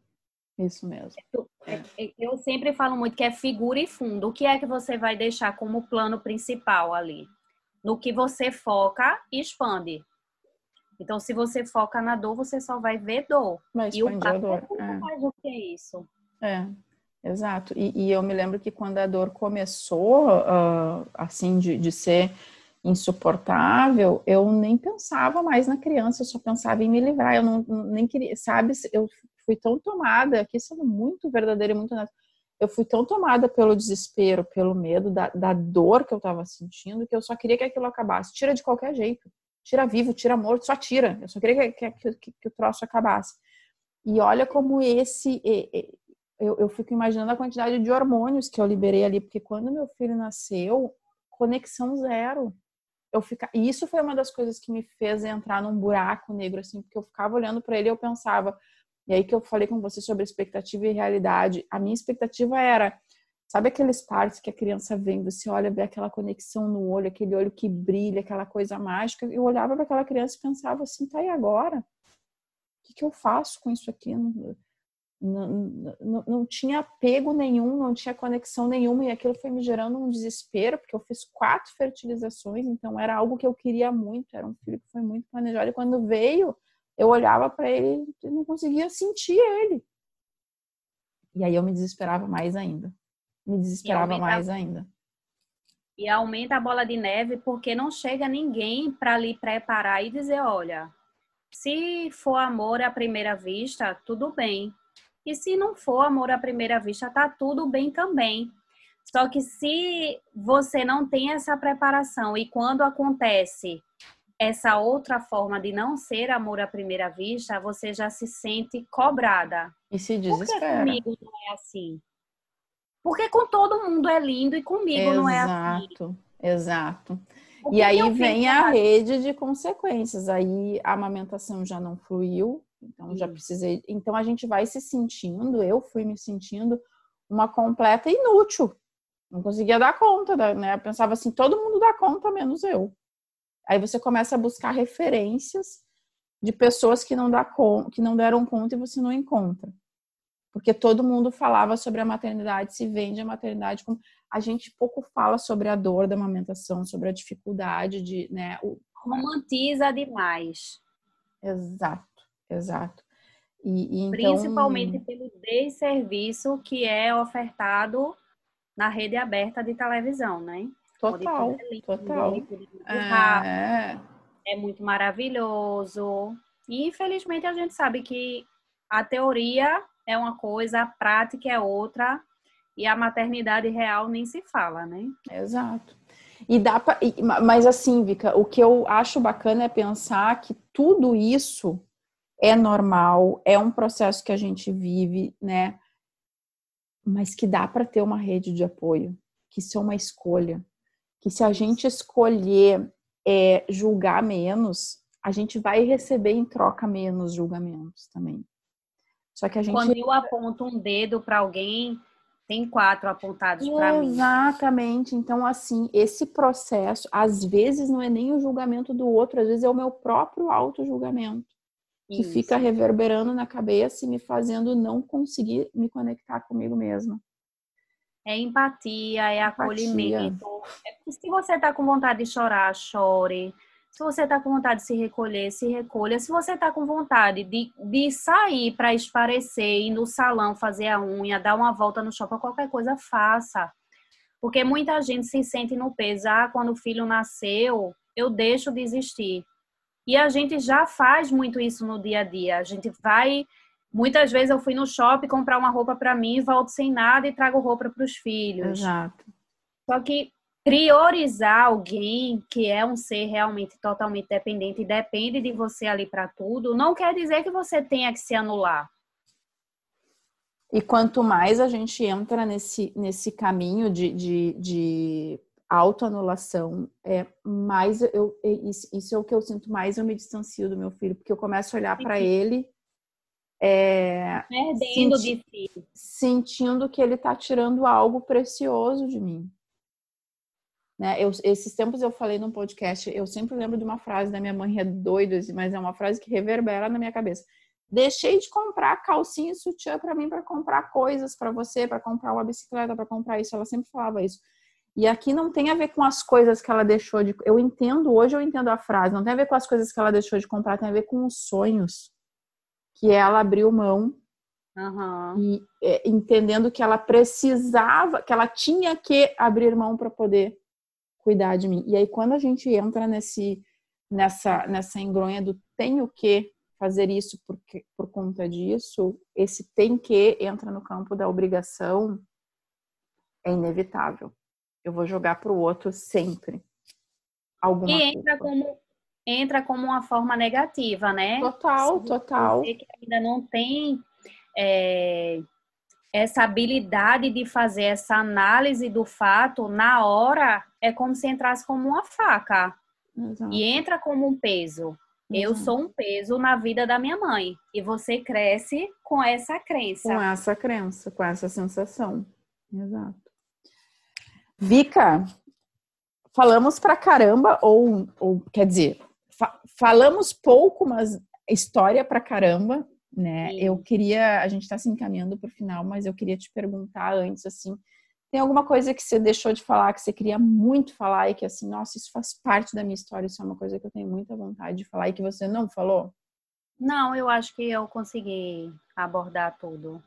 Isso mesmo. É. é. Eu sempre falo muito que é figura e fundo. O que é que você vai deixar como plano principal ali? No que você foca e expande. Então, se você foca na dor, você só vai ver dor. Mas e o papo dor. É. mais do que isso. É, Exato. E, e, eu me lembro que quando a dor começou, uh, assim, de, de ser insuportável, eu nem pensava mais na criança, eu só pensava em me livrar. Eu não nem queria, sabe? Eu fui tão tomada, aqui sendo muito verdadeira e muito honesto, eu fui tão tomada pelo desespero, pelo medo, da, da dor que eu estava sentindo, que eu só queria que aquilo acabasse. Tira de qualquer jeito. Tira vivo, tira morto, só tira. Eu só queria que, que, que, que o troço acabasse. E olha como esse eu, eu fico imaginando a quantidade de hormônios que eu liberei ali, porque quando meu filho nasceu, conexão zero. Eu fica... E isso foi uma das coisas que me fez entrar num buraco negro, assim, porque eu ficava olhando para ele e eu pensava. E aí que eu falei com você sobre expectativa e realidade. A minha expectativa era, sabe aqueles partes que a criança vem, você olha, vê aquela conexão no olho, aquele olho que brilha, aquela coisa mágica. Eu olhava para aquela criança e pensava assim, tá, e agora? O que, que eu faço com isso aqui? Não, não, não, tinha apego nenhum, não tinha conexão nenhuma, e aquilo foi me gerando um desespero, porque eu fiz quatro fertilizações, então era algo que eu queria muito, era um filho que foi muito planejado, e quando veio, eu olhava para ele e não conseguia sentir ele. E aí eu me desesperava mais ainda. Me desesperava mais ainda. E aumenta a bola de neve porque não chega ninguém para lhe preparar e dizer, olha, se for amor à primeira vista, tudo bem e se não for amor à primeira vista, tá tudo bem também. Só que se você não tem essa preparação e quando acontece essa outra forma de não ser amor à primeira vista, você já se sente cobrada. E se desespera. Por que comigo não é assim? Porque com todo mundo é lindo e comigo exato, não é assim. Exato, exato. E aí vem a rede de consequências. Aí a amamentação já não fluiu, então já precisei. Então a gente vai se sentindo, eu fui me sentindo uma completa inútil. Não conseguia dar conta, né? Eu pensava assim, todo mundo dá conta, menos eu. Aí você começa a buscar referências de pessoas que não, dá con que não deram conta e você não encontra. Porque todo mundo falava sobre a maternidade, se vende a maternidade como a gente pouco fala sobre a dor da amamentação, sobre a dificuldade de, né? O... Romantiza demais. Exato, exato. E, e então... Principalmente pelo desserviço que é ofertado na rede aberta de televisão, né? Total, total. É... é muito maravilhoso. E infelizmente a gente sabe que a teoria é uma coisa, a prática é outra, e a maternidade real nem se fala, né? Exato. E dá pra, mas assim, Vika, o que eu acho bacana é pensar que tudo isso é normal, é um processo que a gente vive, né? Mas que dá para ter uma rede de apoio, que isso é uma escolha, que se a gente escolher é, julgar menos, a gente vai receber em troca menos julgamentos também. Só que a gente quando eu aponto um dedo para alguém, tem quatro apontados para mim. Exatamente. Então, assim, esse processo, às vezes, não é nem o julgamento do outro, às vezes é o meu próprio auto-julgamento. Que Isso. fica reverberando na cabeça e me fazendo não conseguir me conectar comigo mesma. É empatia, é empatia. acolhimento. É se você está com vontade de chorar, chore. Se você está com vontade de se recolher, se recolha. Se você está com vontade de, de sair para esparecer, ir no salão, fazer a unha, dar uma volta no shopping, qualquer coisa, faça. Porque muita gente se sente no peso. Ah, quando o filho nasceu, eu deixo de existir. E a gente já faz muito isso no dia a dia. A gente vai. Muitas vezes eu fui no shopping comprar uma roupa para mim, volto sem nada e trago roupa para os filhos. Exato. Só que priorizar alguém que é um ser realmente totalmente dependente e depende de você ali para tudo, não quer dizer que você tenha que se anular. E quanto mais a gente entra nesse, nesse caminho de, de, de autoanulação, é mais eu isso é o que eu sinto mais eu me distancio do meu filho, porque eu começo a olhar para ele é, perdendo senti, de si, sentindo que ele está tirando algo precioso de mim. Né? Eu, esses tempos eu falei num podcast, eu sempre lembro de uma frase da minha mãe, é doido, mas é uma frase que reverbera na minha cabeça. Deixei de comprar calcinha e sutiã para mim para comprar coisas para você, para comprar uma bicicleta, para comprar isso. Ela sempre falava isso. E aqui não tem a ver com as coisas que ela deixou de. Eu entendo, hoje eu entendo a frase, não tem a ver com as coisas que ela deixou de comprar, tem a ver com os sonhos que ela abriu mão. Uhum. E é, entendendo que ela precisava, que ela tinha que abrir mão para poder cuidar de mim. E aí quando a gente entra nesse nessa nessa engronha do tenho que fazer isso porque por conta disso, esse tem que entra no campo da obrigação é inevitável. Eu vou jogar para o outro sempre. Alguma e entra culpa. como entra como uma forma negativa, né? Total, total. Você que ainda não tem é, essa habilidade de fazer essa análise do fato na hora é como se entrasse como uma faca Exato. e entra como um peso. Eu sou um peso na vida da minha mãe e você cresce com essa crença. Com essa crença, com essa sensação. Exato. Vika, falamos pra caramba ou, ou quer dizer, fa falamos pouco, mas história pra caramba né? Sim. Eu queria, a gente está se encaminhando para o final, mas eu queria te perguntar antes, assim, tem alguma coisa que você deixou de falar, que você queria muito falar e que assim, nossa, isso faz parte da minha história, isso é uma coisa que eu tenho muita vontade de falar e que você não falou? Não, eu acho que eu consegui abordar tudo.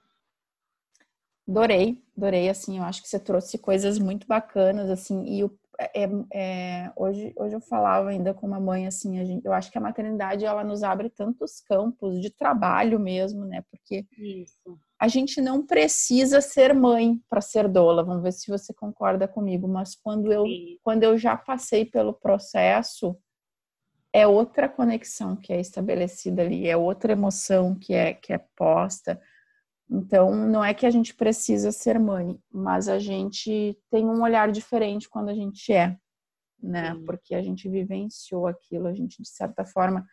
Adorei, adorei, assim, eu acho que você trouxe coisas muito bacanas, assim, e o é, é, hoje, hoje eu falava ainda com uma mãe assim, gente, eu acho que a maternidade ela nos abre tantos campos de trabalho mesmo, né? Porque Isso. a gente não precisa ser mãe para ser doula. Vamos ver se você concorda comigo. Mas quando eu, quando eu já passei pelo processo, é outra conexão que é estabelecida ali, é outra emoção que é que é posta então, não é que a gente precisa ser mãe, mas a gente tem um olhar diferente quando a gente é, né? Sim. Porque a gente vivenciou aquilo, a gente, de certa forma,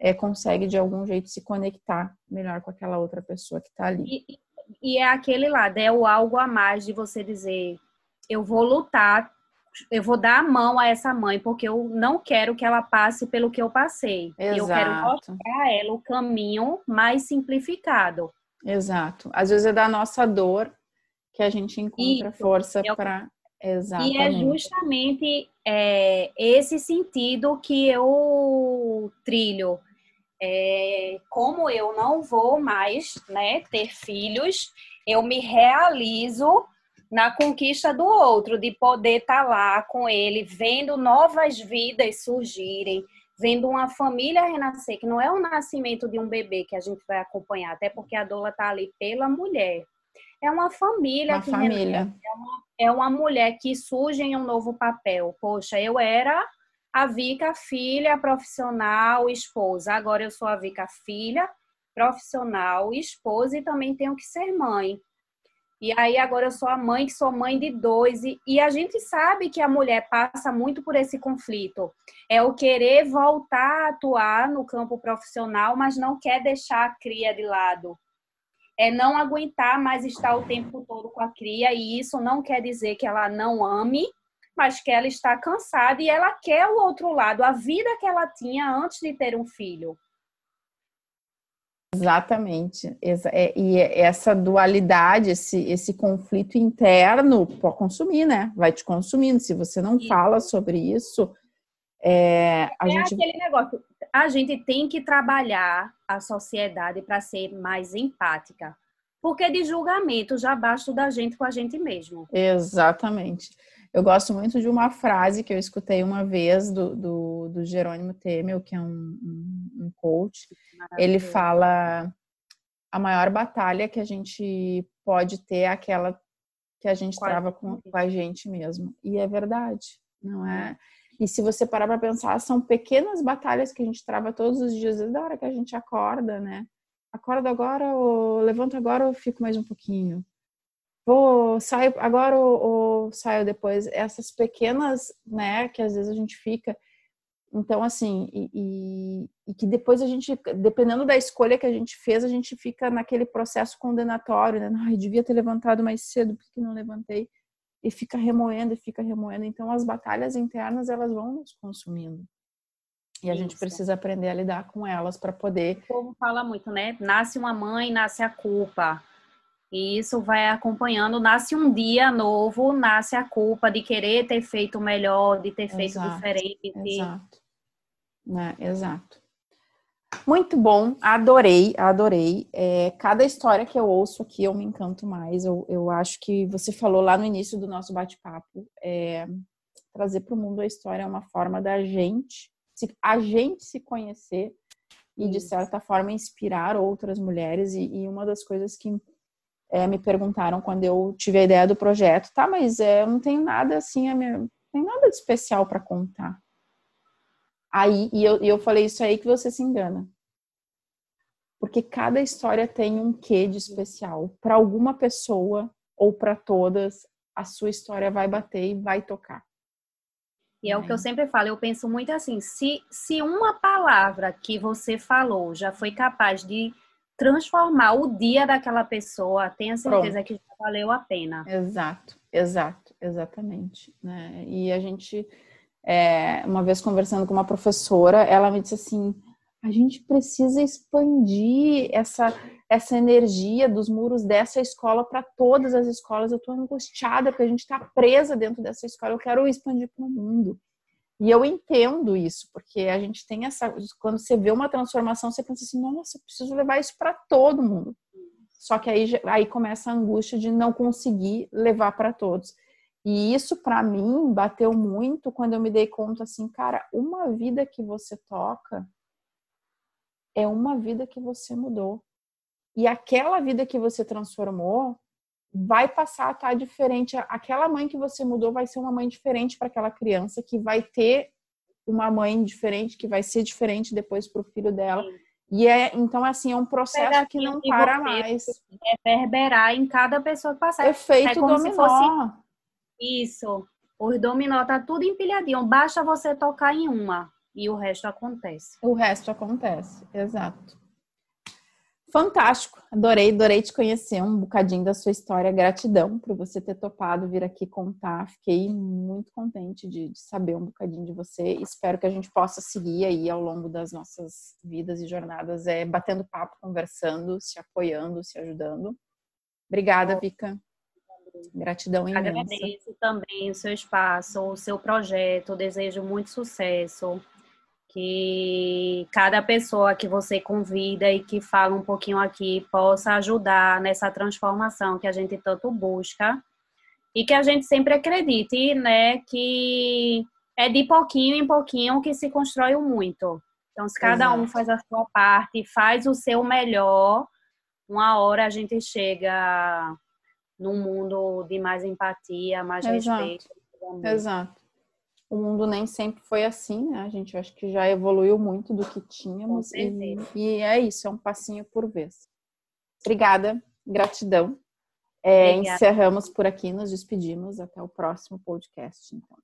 é, consegue de algum jeito se conectar melhor com aquela outra pessoa que está ali. E, e é aquele lado, é o algo a mais de você dizer: eu vou lutar, eu vou dar a mão a essa mãe, porque eu não quero que ela passe pelo que eu passei. Exato. Eu quero mostrar a ela o caminho mais simplificado. Exato. Às vezes é da nossa dor que a gente encontra Isso. força é para Exatamente. E é justamente é, esse sentido que eu trilho. É, como eu não vou mais né, ter filhos, eu me realizo na conquista do outro, de poder estar tá lá com ele, vendo novas vidas surgirem, vendo uma família renascer, que não é o nascimento de um bebê que a gente vai acompanhar, até porque a doula está ali pela mulher. É uma família uma que família. É, uma, é uma mulher que surge em um novo papel. Poxa, eu era a Vika filha, profissional, esposa. Agora eu sou a Vika filha, profissional, esposa e também tenho que ser mãe. E aí agora eu sou a mãe que sou mãe de dois e, e, a gente sabe que a mulher passa muito por esse conflito. É o querer voltar a atuar no campo profissional, mas não quer deixar a cria de lado. É não aguentar mais estar o tempo todo com a cria e isso não quer dizer que ela não ame, mas que ela está cansada e ela quer o outro lado, a vida que ela tinha antes de ter um filho. Exatamente. É, e essa dualidade, esse, esse conflito interno pode consumir, né? Vai te consumindo. Se você não isso. fala sobre isso, é, a é gente... aquele negócio. A gente tem que trabalhar a sociedade para ser mais empática. Porque de julgamento já basta da gente com a gente mesmo. Exatamente. Eu gosto muito de uma frase que eu escutei uma vez do, do, do Jerônimo Temel, que é um, um, um coach. Ele fala: a maior batalha que a gente pode ter é aquela que a gente trava com, com a gente mesmo. E é verdade, não é? E se você parar para pensar, são pequenas batalhas que a gente trava todos os dias, desde a hora que a gente acorda, né? Acorda agora, ou levanto agora, ou fico mais um pouquinho vou saio agora ou, ou, saio depois. Essas pequenas né que às vezes a gente fica. Então assim e, e, e, que depois a gente dependendo da escolha que a gente fez a gente fica naquele processo condenatório né? Ai devia ter levantado mais cedo porque não levantei? E fica remoendo e fica remoendo. Então as batalhas internas elas vão nos consumindo. E a Isso. gente precisa aprender a lidar com elas para poder o povo fala muito né? Nasce uma mãe nasce a culpa e isso vai acompanhando. Nasce um dia novo, nasce a culpa de querer ter feito melhor, de ter feito exato, diferente. Exato. É, exato. Muito bom, adorei, adorei. É, cada história que eu ouço aqui eu me encanto mais. Eu, eu acho que você falou lá no início do nosso bate-papo, é, trazer para o mundo a história é uma forma da gente, se, a gente se conhecer e, de certa forma, inspirar outras mulheres. E, e uma das coisas que é, me perguntaram quando eu tive a ideia do projeto, tá, mas é, eu não tenho nada assim, a minha, não tem nada de especial para contar. Aí, e eu, e eu falei, isso aí que você se engana. Porque cada história tem um quê de especial. Para alguma pessoa ou para todas, a sua história vai bater e vai tocar. E é o que eu sempre falo, eu penso muito assim, se, se uma palavra que você falou já foi capaz de transformar o dia daquela pessoa, tenha certeza Pronto. que já valeu a pena. Exato, exato, exatamente. Né? E a gente, é, uma vez conversando com uma professora, ela me disse assim: a gente precisa expandir essa, essa energia dos muros dessa escola para todas as escolas. Eu estou angustiada porque a gente está presa dentro dessa escola. Eu quero expandir para o mundo. E eu entendo isso, porque a gente tem essa. Quando você vê uma transformação, você pensa assim: nossa, eu preciso levar isso para todo mundo. Só que aí, aí começa a angústia de não conseguir levar para todos. E isso, para mim, bateu muito quando eu me dei conta assim: cara, uma vida que você toca é uma vida que você mudou. E aquela vida que você transformou vai passar a estar tá diferente. Aquela mãe que você mudou vai ser uma mãe diferente para aquela criança, que vai ter uma mãe diferente, que vai ser diferente depois para o filho dela. E é, então, assim, é um processo que não para mais. Reverberar em cada pessoa que passar. Efeito é dominó. Se fosse... Isso. Os dominó tá tudo empilhadinho. Basta você tocar em uma e o resto acontece. O resto acontece, exato. Fantástico, adorei, adorei te conhecer um bocadinho da sua história. Gratidão por você ter topado vir aqui contar. Fiquei muito contente de, de, saber um bocadinho de você. Espero que a gente possa seguir aí ao longo das nossas vidas e jornadas, é, batendo papo, conversando, se apoiando, se ajudando. Obrigada, Vika. Gratidão imensa. Agradeço também o seu espaço, o seu projeto, desejo muito sucesso. Que cada pessoa que você convida e que fala um pouquinho aqui possa ajudar nessa transformação que a gente tanto busca e que a gente sempre acredite, né, que é de pouquinho em pouquinho que se constrói o muito. Então, se cada Exato. um faz a sua parte, faz o seu melhor, uma hora a gente chega num mundo de mais empatia, mais Exato. respeito. Exato. O mundo nem sempre foi assim, né? A gente acho que já evoluiu muito do que tínhamos. E, e, é isso, é um passinho por vez. Obrigada, gratidão. É, encerramos por aqui, nos despedimos. Até o próximo podcast, então.